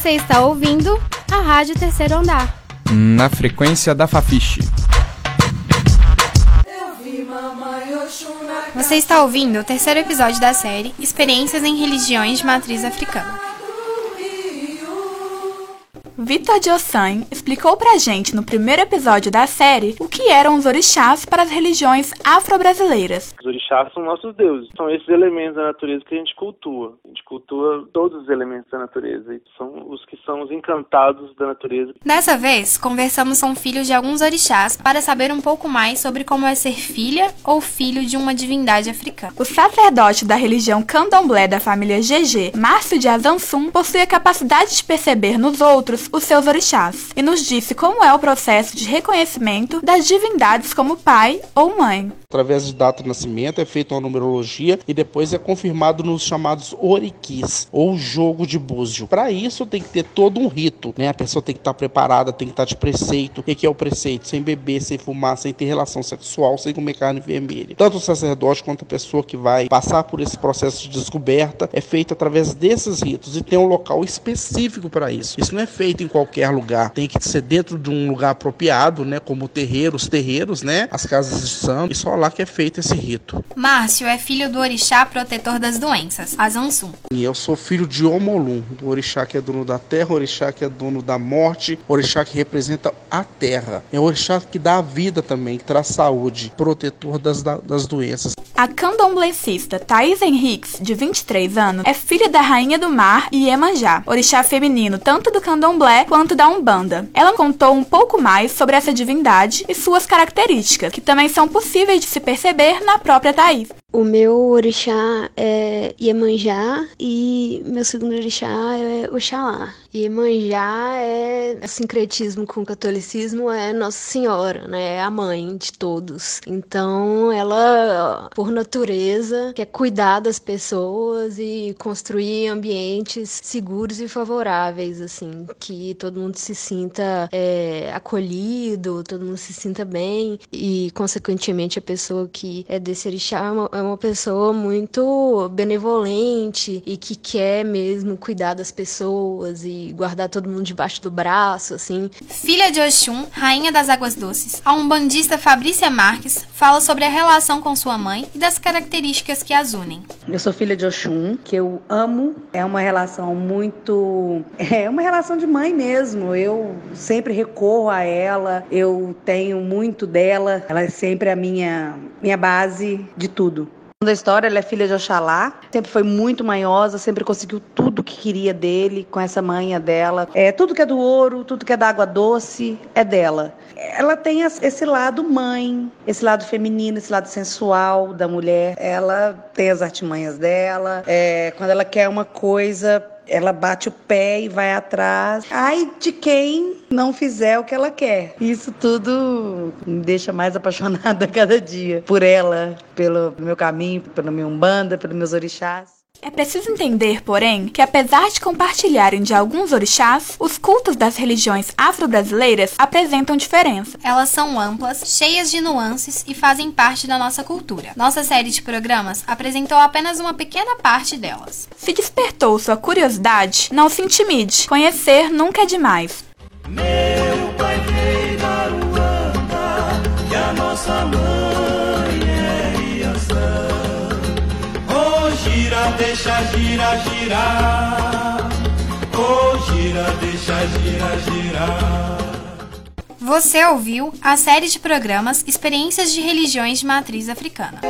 Você está ouvindo a Rádio Terceiro Andar. Na frequência da Fafiche. Você está ouvindo o terceiro episódio da série Experiências em Religiões de Matriz Africana. Vitor Diossan explicou pra gente no primeiro episódio da série o que eram os orixás para as religiões afro-brasileiras. Os orixás são nossos deuses, são esses elementos da natureza que a gente cultua. Cultua todos os elementos da natureza, e são os que são os encantados da natureza. Dessa vez, conversamos com filhos de alguns orixás para saber um pouco mais sobre como é ser filha ou filho de uma divindade africana. O sacerdote da religião candomblé da família GG, Márcio de Azansum, possui a capacidade de perceber nos outros os seus orixás e nos disse como é o processo de reconhecimento das divindades como pai ou mãe. Através de data de nascimento é feita uma numerologia e depois é confirmado nos chamados oriquis, ou jogo de búzio. Para isso tem que ter todo um rito, né? A pessoa tem que estar preparada, tem que estar de preceito. O que é o preceito? Sem beber, sem fumar, sem ter relação sexual, sem comer carne vermelha. Tanto o sacerdote quanto a pessoa que vai passar por esse processo de descoberta é feito através desses ritos e tem um local específico para isso. Isso não é feito em qualquer lugar, tem que ser dentro de um lugar apropriado, né? Como terreiros, terreiros, né? As casas de santo e só lá que é feito esse rito. Márcio é filho do orixá protetor das doenças, Azansum. E eu sou filho de Omolum, do orixá que é dono da terra, orixá que é dono da morte, orixá que representa a terra. É o orixá que dá a vida também, que traz saúde, protetor das, das doenças. A candomblessista Thaís Henriques, de 23 anos, é filha da Rainha do Mar e Iemanjá, orixá feminino tanto do candomblé quanto da Umbanda. Ela contou um pouco mais sobre essa divindade e suas características, que também são possíveis de se perceber na própria Thaís. O meu orixá é Iemanjá e meu segundo orixá é Oxalá. Iemanjá é sincretismo com o catolicismo, é Nossa Senhora, né? É a mãe de todos. Então, ela, por natureza, quer cuidar das pessoas e construir ambientes seguros e favoráveis, assim, que todo mundo se sinta é, acolhido, todo mundo se sinta bem e, consequentemente, a pessoa que é desse orixá é uma, é uma pessoa muito benevolente e que quer mesmo cuidar das pessoas e guardar todo mundo debaixo do braço, assim. Filha de Oxum, rainha das águas doces, a umbandista Fabrícia Marques fala sobre a relação com sua mãe e das características que as unem. Eu sou filha de Oxum, que eu amo, é uma relação muito. É uma relação de mãe mesmo. Eu sempre recorro a ela, eu tenho muito dela, ela é sempre a minha, minha base de tudo da história, ela é filha de Oxalá, sempre foi muito manhosa, sempre conseguiu tudo que queria dele, com essa manha dela. É, tudo que é do ouro, tudo que é da água doce, é dela. Ela tem esse lado mãe, esse lado feminino, esse lado sensual da mulher. Ela tem as artimanhas dela. É, quando ela quer uma coisa, ela bate o pé e vai atrás. Ai de quem não fizer o que ela quer. Isso tudo me deixa mais apaixonada cada dia por ela, pelo meu caminho, pela minha umbanda, pelos meus orixás. É preciso entender, porém, que apesar de compartilharem de alguns orixás, os cultos das religiões afro-brasileiras apresentam diferença. Elas são amplas, cheias de nuances e fazem parte da nossa cultura. Nossa série de programas apresentou apenas uma pequena parte delas. Se despertou sua curiosidade, não se intimide. Conhecer nunca é demais. Meu pai veio da Ruanda e a nossa mãe gira, deixa, gira, girar. Oh, gira, deixa, gira, girar. Você ouviu a série de programas Experiências de Religiões de Matriz Africana.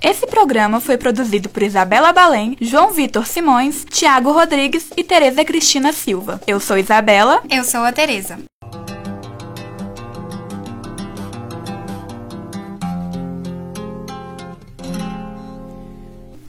Esse programa foi produzido por Isabela Balém, João Vitor Simões, Tiago Rodrigues e Tereza Cristina Silva. Eu sou Isabela. Eu sou a Tereza.